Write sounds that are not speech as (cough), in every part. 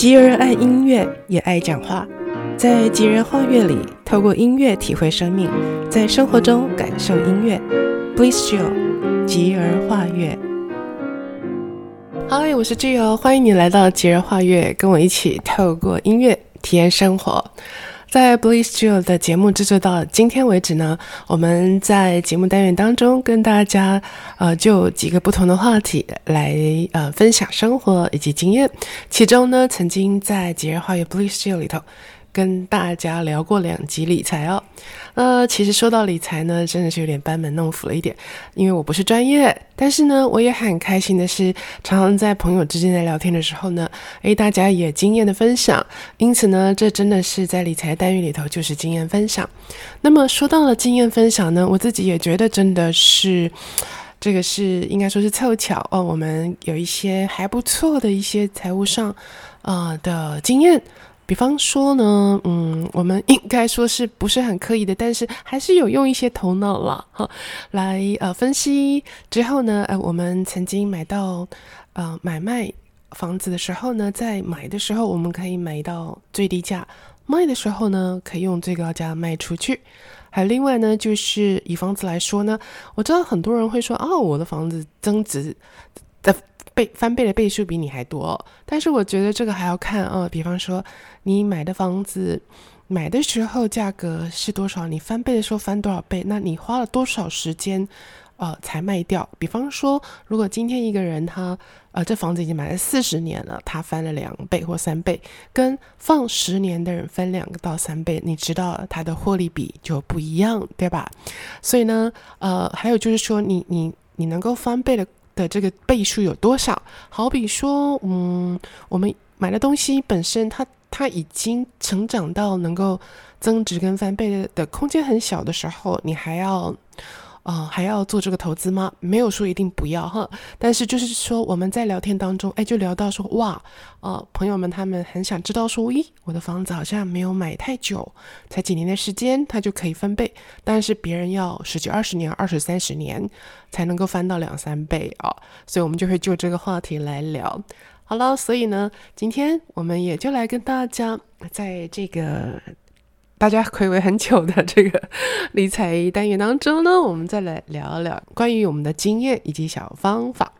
吉儿爱音乐，也爱讲话。在吉人画乐里，透过音乐体会生命，在生活中感受音乐。Bliss Jill，吉儿画乐。嗨，我是吉儿，欢迎你来到吉儿画乐，跟我一起透过音乐体验生活。在 Bliss Jill 的节目制作到今天为止呢，我们在节目单元当中跟大家呃就几个不同的话题来呃分享生活以及经验。其中呢，曾经在节日花园 Bliss Jill 里头。跟大家聊过两集理财哦，呃，其实说到理财呢，真的是有点班门弄斧了一点，因为我不是专业，但是呢，我也很开心的是，常常在朋友之间在聊天的时候呢，诶，大家也经验的分享，因此呢，这真的是在理财单元里头就是经验分享。那么说到了经验分享呢，我自己也觉得真的是，这个是应该说是凑巧哦，我们有一些还不错的一些财务上啊、呃、的经验。比方说呢，嗯，我们应该说是不是很刻意的，但是还是有用一些头脑了，哈，来呃分析之后呢，呃，我们曾经买到呃买卖房子的时候呢，在买的时候我们可以买到最低价，卖的时候呢可以用最高价卖出去。还有另外呢，就是以房子来说呢，我知道很多人会说，哦，我的房子增值的。倍翻倍的倍数比你还多，但是我觉得这个还要看啊，比方说你买的房子买的时候价格是多少，你翻倍的时候翻多少倍，那你花了多少时间呃才卖掉？比方说，如果今天一个人他呃这房子已经买了四十年了，他翻了两倍或三倍，跟放十年的人翻两个到三倍，你知道他的获利比就不一样，对吧？所以呢，呃，还有就是说你你你能够翻倍的。的这个倍数有多少？好比说，嗯，我们买的东西本身它，它已经成长到能够增值跟翻倍的空间很小的时候，你还要。啊、还要做这个投资吗？没有说一定不要哈，但是就是说我们在聊天当中，哎，就聊到说哇，呃，朋友们他们很想知道说，咦，我的房子好像没有买太久，才几年的时间，它就可以翻倍，但是别人要十几、二十年、二十三十年才能够翻到两三倍啊、所以我们就会就这个话题来聊。好了，所以呢，今天我们也就来跟大家在这个。大家回味很久的这个 (laughs) 理财单元当中呢，我们再来聊一聊关于我们的经验以及小方法。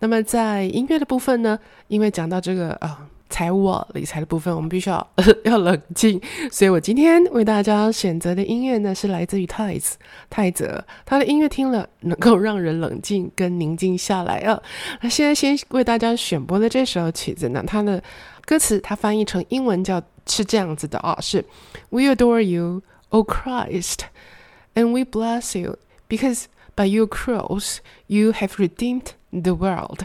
那么在音乐的部分呢，因为讲到这个啊财务啊理财的部分，我们必须要 (laughs) 要冷静，所以我今天为大家选择的音乐呢是来自于泰子泰泽，他的音乐听了能够让人冷静跟宁静下来啊。那现在先为大家选播的这首曲子呢，它的歌词它翻译成英文叫。是这样子的啊，是 We adore you, O Christ, and we bless you because by your cross you have redeemed the world。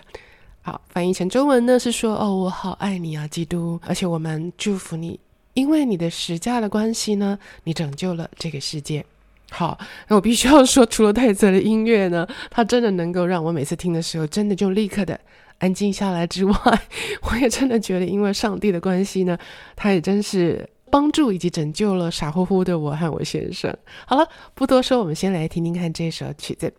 好，翻译成中文呢是说哦，我好爱你啊，基督，而且我们祝福你，因为你的十架的关系呢，你拯救了这个世界。好，那我必须要说，除了泰泽的音乐呢，它真的能够让我每次听的时候，真的就立刻的。安静下来之外，(laughs) 我也真的觉得，因为上帝的关系呢，他也真是帮助以及拯救了傻乎乎的我和我先生。好了，不多说，我们先来听听看这首曲子。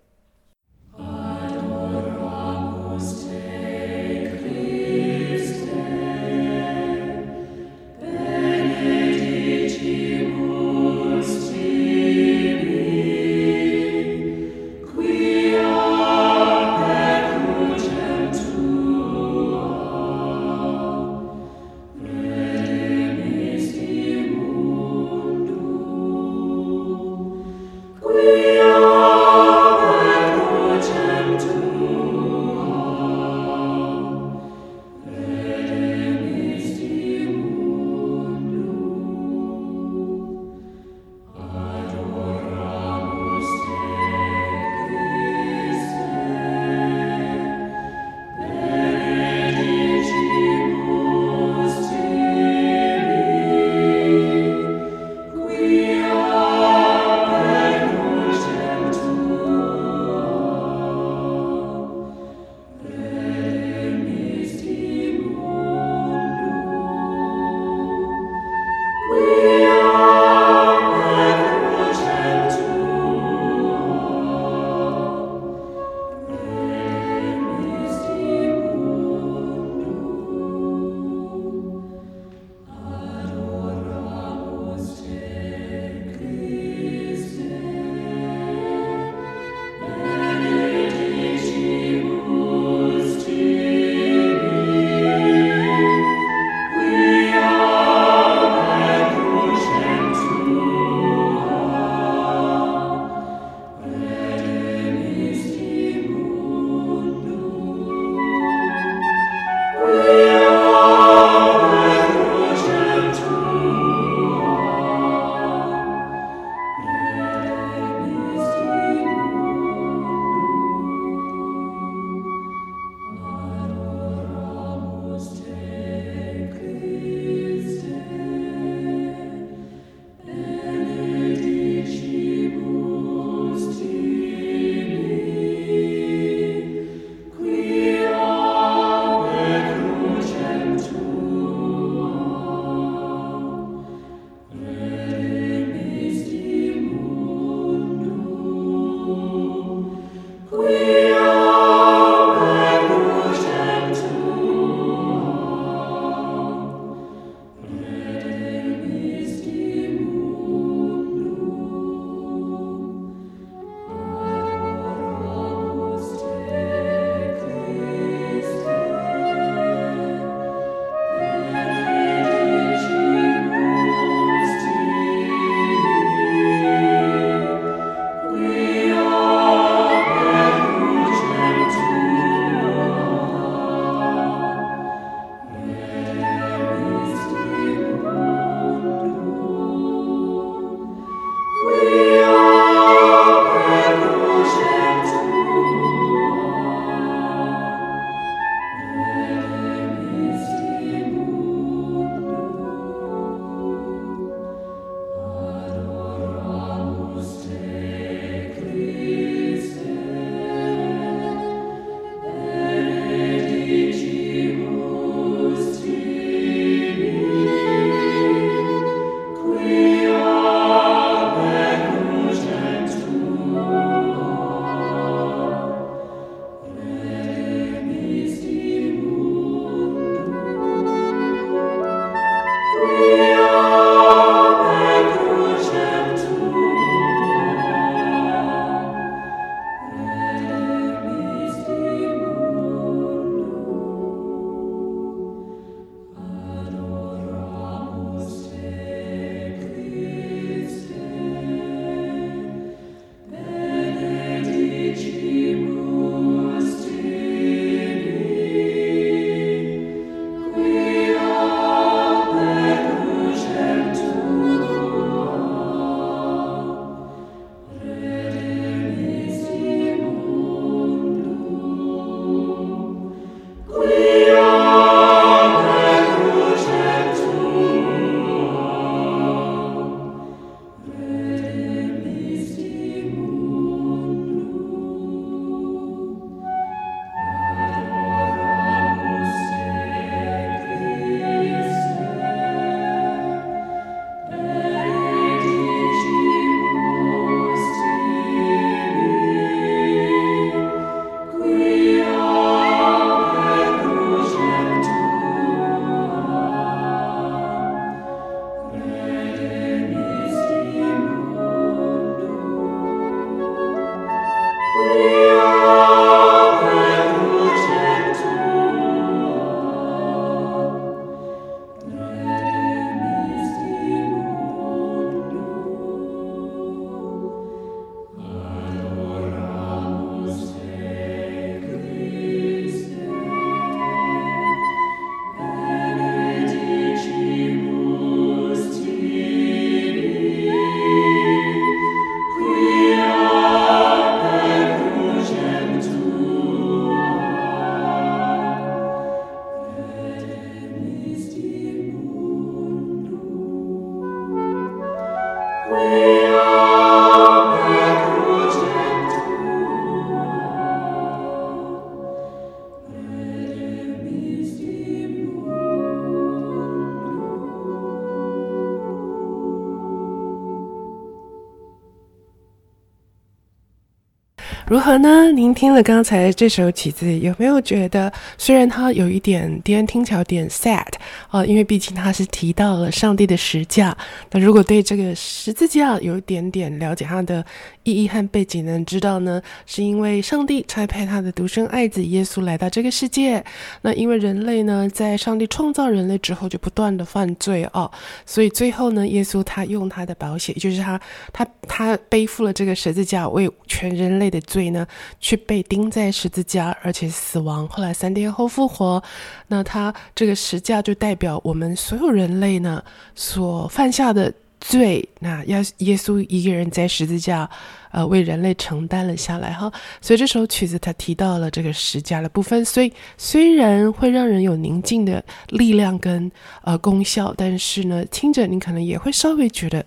如何呢？您听了刚才这首曲子，有没有觉得虽然它有一点点听起来有点 sad 啊、因为毕竟它是提到了上帝的十字架。那如果对这个十字架有一点点了解它的意义和背景，能知道呢，是因为上帝差派他的独生爱子耶稣来到这个世界。那因为人类呢，在上帝创造人类之后就不断的犯罪哦，所以最后呢，耶稣他用他的保险，就是他他他背负了这个十字架，为全人类的罪。所以呢，去被钉在十字架，而且死亡，后来三天后复活。那他这个十架就代表我们所有人类呢所犯下的罪。那要耶稣一个人在十字架，呃，为人类承担了下来哈。所以这首曲子他提到了这个十架的部分。所以虽然会让人有宁静的力量跟呃功效，但是呢，听着你可能也会稍微觉得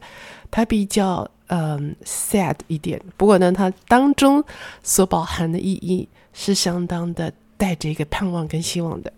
它比较。嗯，sad 一点。不过呢，它当中所包含的意义是相当的，带着一个盼望跟希望的。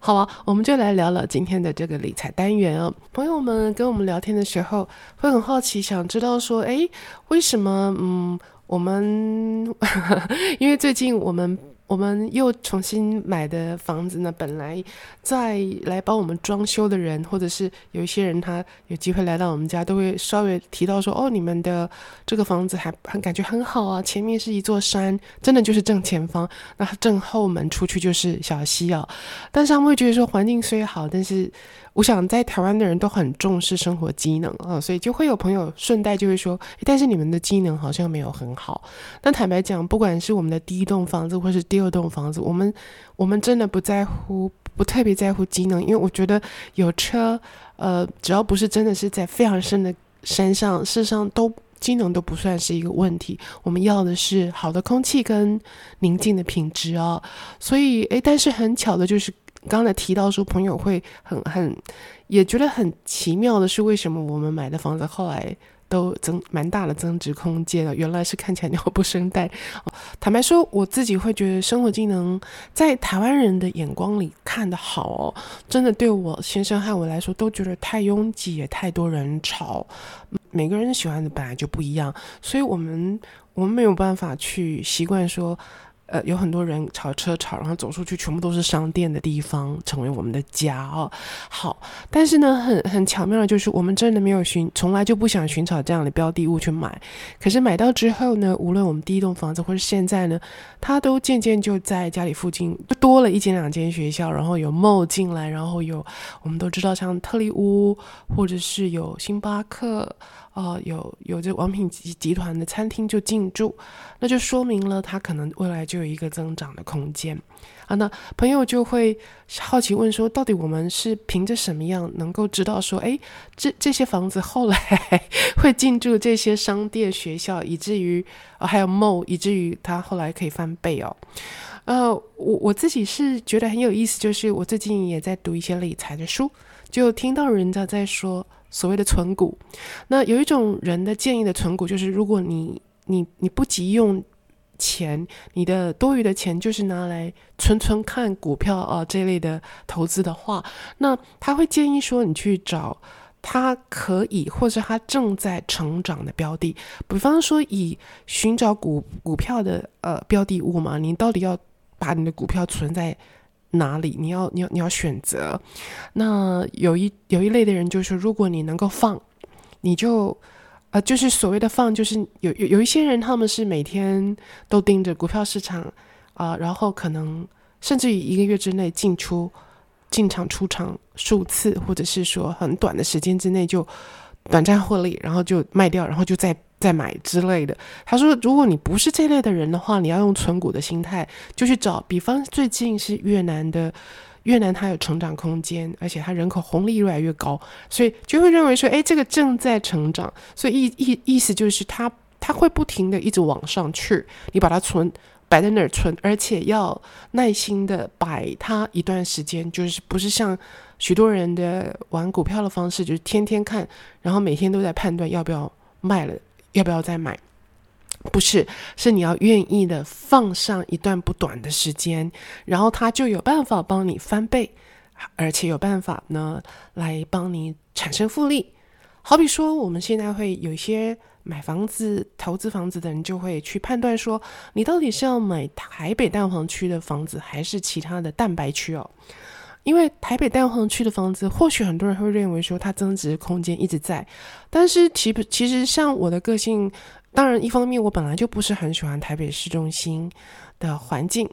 好了，我们就来聊聊今天的这个理财单元哦。朋友们跟我们聊天的时候，会很好奇，想知道说，诶，为什么？嗯，我们 (laughs) 因为最近我们。我们又重新买的房子呢，本来在来帮我们装修的人，或者是有一些人他有机会来到我们家，都会稍微提到说：“哦，你们的这个房子还很感觉很好啊，前面是一座山，真的就是正前方，那正后门出去就是小溪啊。”但是他们会觉得说，环境虽好，但是。我想在台湾的人都很重视生活机能啊，所以就会有朋友顺带就会说，但是你们的机能好像没有很好。但坦白讲，不管是我们的第一栋房子或是第二栋房子，我们我们真的不在乎，不特别在乎机能，因为我觉得有车，呃，只要不是真的是在非常深的山上，事实上都机能都不算是一个问题。我们要的是好的空气跟宁静的品质啊，所以诶，但是很巧的就是。刚才提到说，朋友会很很也觉得很奇妙的是，为什么我们买的房子后来都增蛮大的增值空间了？原来是看起来鸟不生蛋。(laughs) 坦白说，我自己会觉得生活技能在台湾人的眼光里看的好哦，真的对我先生和我来说都觉得太拥挤，也太多人吵。每个人喜欢的本来就不一样，所以我们我们没有办法去习惯说。呃，有很多人吵车吵，然后走出去全部都是商店的地方，成为我们的家哦。好，但是呢，很很巧妙的就是，我们真的没有寻，从来就不想寻找这样的标的物去买。可是买到之后呢，无论我们第一栋房子或是现在呢，它都渐渐就在家里附近就多了一间两间学校，然后有 mall 进来，然后有我们都知道像特利屋，或者是有星巴克。哦，有有这王品集集团的餐厅就进驻，那就说明了它可能未来就有一个增长的空间啊。那朋友就会好奇问说，到底我们是凭着什么样能够知道说，诶，这这些房子后来会进驻这些商店、学校，以至于啊还有 mall，以至于它后来可以翻倍哦。呃，我我自己是觉得很有意思，就是我最近也在读一些理财的书，就听到人家在说。所谓的存股，那有一种人的建议的存股，就是如果你你你不急用钱，你的多余的钱就是拿来存存看股票啊这类的投资的话，那他会建议说，你去找他可以或者他正在成长的标的，比方说以寻找股股票的呃标的物嘛，你到底要把你的股票存在哪里？你要你要你要选择。那有一有一类的人就是，如果你能够放，你就呃，就是所谓的放，就是有有有一些人他们是每天都盯着股票市场啊、然后可能甚至于一个月之内进出进场出场数次，或者是说很短的时间之内就短暂获利，然后就卖掉，然后就再。再买之类的，他说，如果你不是这类的人的话，你要用存股的心态，就去找。比方最近是越南的，越南它有成长空间，而且它人口红利越来越高，所以就会认为说，哎，这个正在成长，所以意意意思就是它它会不停的一直往上去，你把它存摆在那儿存，而且要耐心的摆它一段时间，就是不是像许多人的玩股票的方式，就是天天看，然后每天都在判断要不要。卖了，要不要再买？不是，是你要愿意的放上一段不短的时间，然后他就有办法帮你翻倍，而且有办法呢来帮你产生复利。好比说，我们现在会有一些买房子、投资房子的人，就会去判断说，你到底是要买台北蛋黄区的房子，还是其他的蛋白区哦？因为台北蛋黄区的房子，或许很多人会认为说它增值空间一直在，但是其其实像我的个性。当然，一方面我本来就不是很喜欢台北市中心的环境，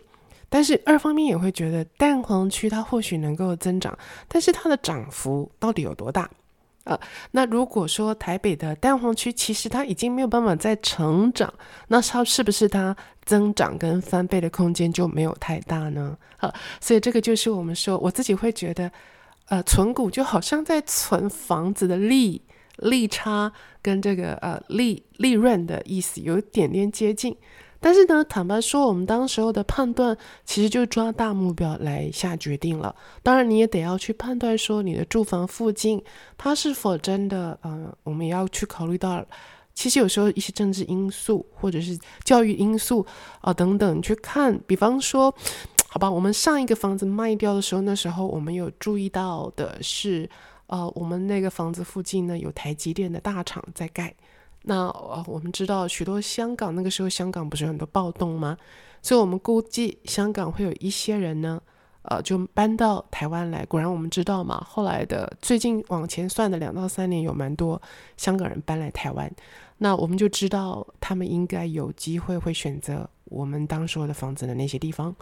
但是二方面也会觉得蛋黄区它或许能够增长，但是它的涨幅到底有多大？呃，那如果说台北的蛋黄区其实它已经没有办法再成长，那它是不是它增长跟翻倍的空间就没有太大呢？呃，所以这个就是我们说，我自己会觉得，呃，存股就好像在存房子的利。利差跟这个呃利利润的意思有一点点接近，但是呢，坦白说，我们当时候的判断其实就抓大目标来下决定了。当然，你也得要去判断说你的住房附近它是否真的，嗯、我们也要去考虑到，其实有时候一些政治因素或者是教育因素啊、等等，去看，比方说，(tsk) 好吧，我们上一个房子卖掉的时候，那时候我们有注意到的是。呃，我们那个房子附近呢，有台积电的大厂在盖。那呃，我们知道许多香港那个时候，香港不是有很多暴动吗？所以我们估计香港会有一些人呢，呃，就搬到台湾来。果然我们知道嘛，后来的最近往前算的两到三年，有蛮多香港人搬来台湾。那我们就知道他们应该有机会会选择。我们当时的房子的那些地方，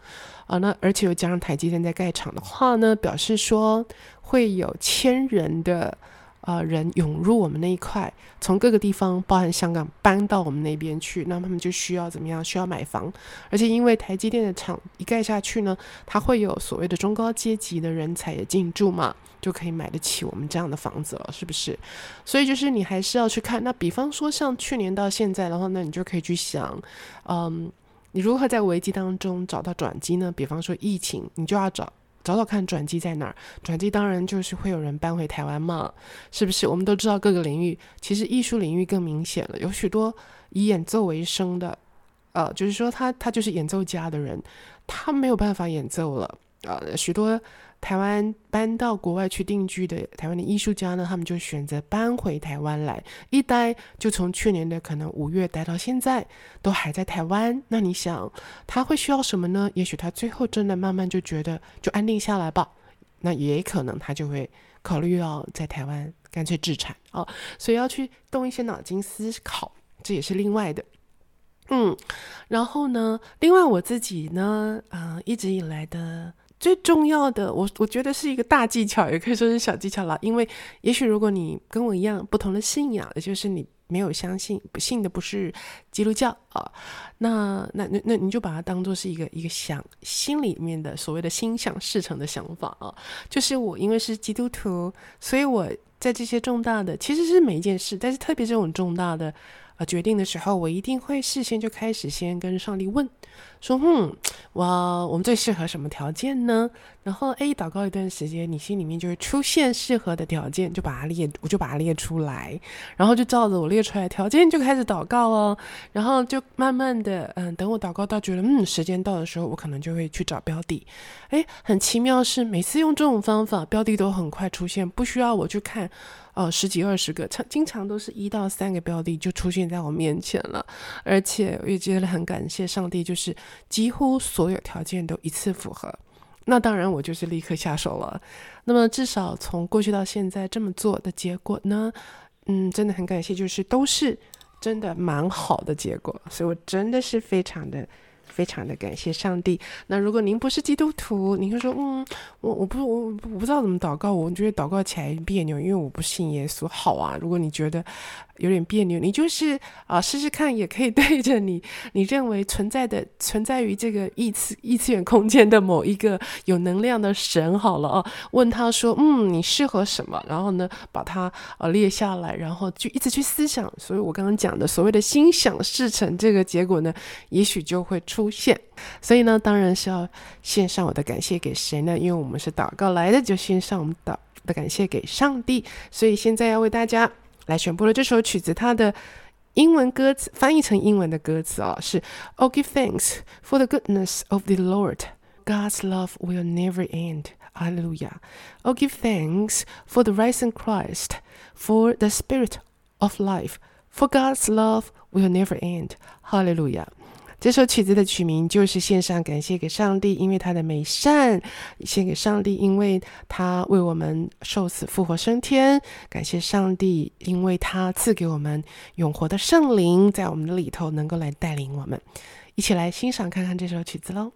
啊，那而且又加上台积电在盖厂的话呢，表示说会有千人的呃人涌入我们那一块，从各个地方，包含香港搬到我们那边去，那他们就需要怎么样？需要买房，而且因为台积电的厂一盖下去呢，它会有所谓的中高阶级的人才也进驻嘛，就可以买得起我们这样的房子了，是不是？所以就是你还是要去看。那比方说像去年到现在的话，那你就可以去想，嗯。你如何在危机当中找到转机呢？比方说疫情，你就要找找找看转机在哪儿。转机当然就是会有人搬回台湾嘛，是不是？我们都知道各个领域，其实艺术领域更明显了，有许多以演奏为生的，呃，就是说他他就是演奏家的人，他没有办法演奏了，呃，许多。台湾搬到国外去定居的台湾的艺术家呢，他们就选择搬回台湾来，一待就从去年的可能五月待到现在，都还在台湾。那你想他会需要什么呢？也许他最后真的慢慢就觉得就安定下来吧。那也可能他就会考虑要在台湾干脆置产哦。所以要去动一些脑筋思考，这也是另外的。嗯，然后呢，另外我自己呢，啊、一直以来的。最重要的，我我觉得是一个大技巧，也可以说是小技巧了。因为也许如果你跟我一样不同的信仰，也就是你没有相信、不信的不是基督教啊，那那那那你就把它当做是一个一个想心里面的所谓的心想事成的想法啊。就是我因为是基督徒，所以我在这些重大的其实是每一件事，但是特别这种重大的。呃，决定的时候，我一定会事先就开始先跟上帝问，说，嗯，我我们最适合什么条件呢？然后，哎，祷告一段时间，你心里面就会出现适合的条件，就把它列，我就把它列出来，然后就照着我列出来的条件就开始祷告哦。然后就慢慢的，嗯，等我祷告到觉得，嗯，时间到的时候，我可能就会去找标的。哎，很奇妙是，每次用这种方法，标的都很快出现，不需要我去看。哦，十几二十个，常经常都是一到三个标的就出现在我面前了，而且我也觉得很感谢上帝，就是几乎所有条件都一次符合。那当然，我就是立刻下手了。那么至少从过去到现在这么做的结果呢，嗯，真的很感谢，就是都是真的蛮好的结果，所以我真的是非常的。非常的感谢上帝。那如果您不是基督徒，您会说，嗯，我我不我我不知道怎么祷告，我觉得祷告起来别扭，因为我不信耶稣。好啊，如果你觉得。有点别扭，你就是啊，试试看，也可以对着你你认为存在的存在于这个异次异次元空间的某一个有能量的神好了啊，问他说，嗯，你适合什么？然后呢，把它呃列下来，然后就一直去思想。所以我刚刚讲的所谓的心想事成这个结果呢，也许就会出现。所以呢，当然是要献上我的感谢给谁呢？因为我们是祷告来的，就献上我们的感谢给上帝。所以现在要为大家。来选播了这首曲子，它的 英文歌词翻译成英文的歌词哦，是 Oh, give thanks for the goodness of the Lord. God's love will never end. Hallelujah. Oh, give thanks for the risen Christ, for the Spirit of life, for God's love will never end. Hallelujah. 这首曲子的曲名就是献上感谢给上帝，因为他的美善；献给上帝，因为他为我们受死复活升天；感谢上帝，因为他赐给我们永活的圣灵，在我们的里头能够来带领我们。一起来欣赏看看这首曲子喽。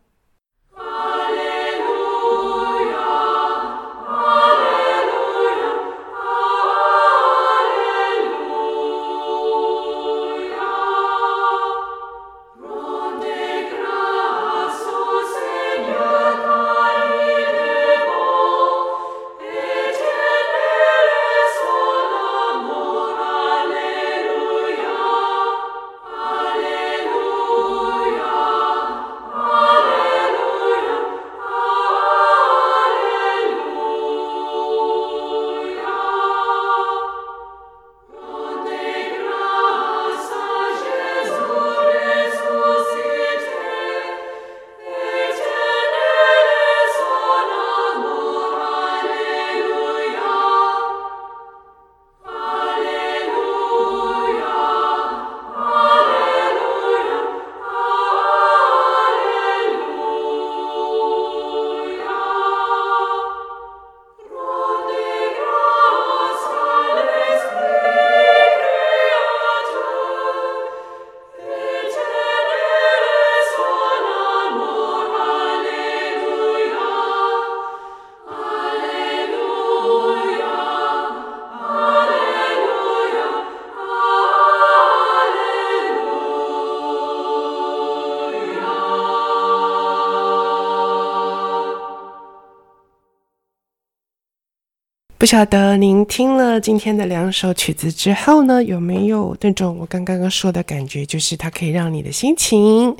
晓得您听了今天的两首曲子之后呢，有没有那种我刚刚刚说的感觉，就是它可以让你的心情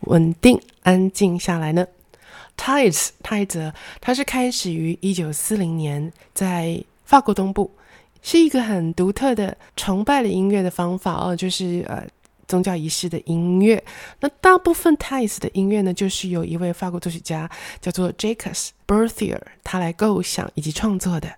稳定、安静下来呢？Tithes 泰泽，它是开始于一九四零年，在法国东部，是一个很独特的崇拜的音乐的方法哦，就是呃宗教仪式的音乐。那大部分 t i e s 的音乐呢，就是由一位法国作曲家叫做 Jacques Berthier 他来构想以及创作的。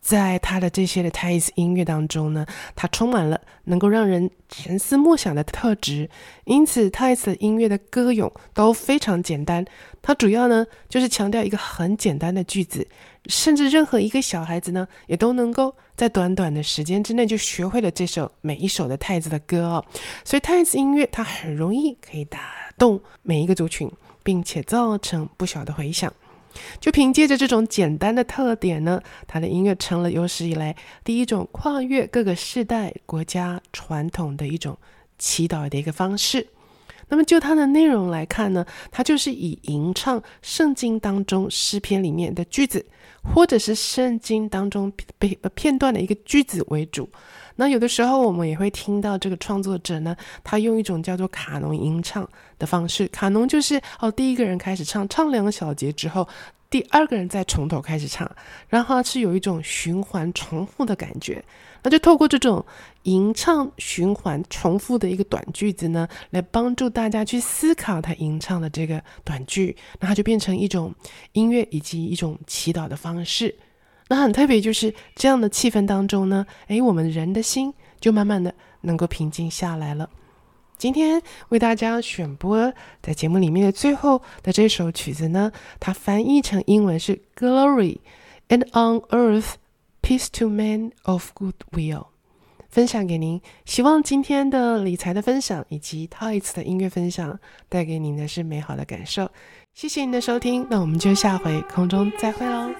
在他的这些的泰式音乐当中呢，它充满了能够让人沉思默想的特质，因此 Tithes 音乐的歌咏都非常简单。它主要呢就是强调一个很简单的句子，甚至任何一个小孩子呢也都能够在短短的时间之内就学会了这首每一首的泰式的歌哦。所以泰式音乐它很容易可以打动每一个族群，并且造成不小的回响。就凭借着这种简单的特点呢，他的音乐成了有史以来第一种跨越各个世代、国家传统的一种祈祷的一个方式。那么就它的内容来看呢，它就是以吟唱圣经当中诗篇里面的句子，或者是圣经当中被片段的一个句子为主。那有的时候我们也会听到这个创作者呢，他用一种叫做卡农吟唱的方式。卡农就是哦，第一个人开始唱，唱两个小节之后，第二个人再从头开始唱，然后是有一种循环重复的感觉。那就透过这种吟唱循环重复的一个短句子呢，来帮助大家去思考他吟唱的这个短句，那它就变成一种音乐以及一种祈祷的方式。那很特别，就是这样的气氛当中呢，诶，我们人的心就慢慢的能够平静下来了。今天为大家选播在节目里面的最后的这首曲子呢，它翻译成英文是 Glory and on earth peace to men of good will，分享给您。希望今天的理财的分享以及 Tithes 的音乐分享带给您的是美好的感受。谢谢您的收听，那我们就下回空中再会喽。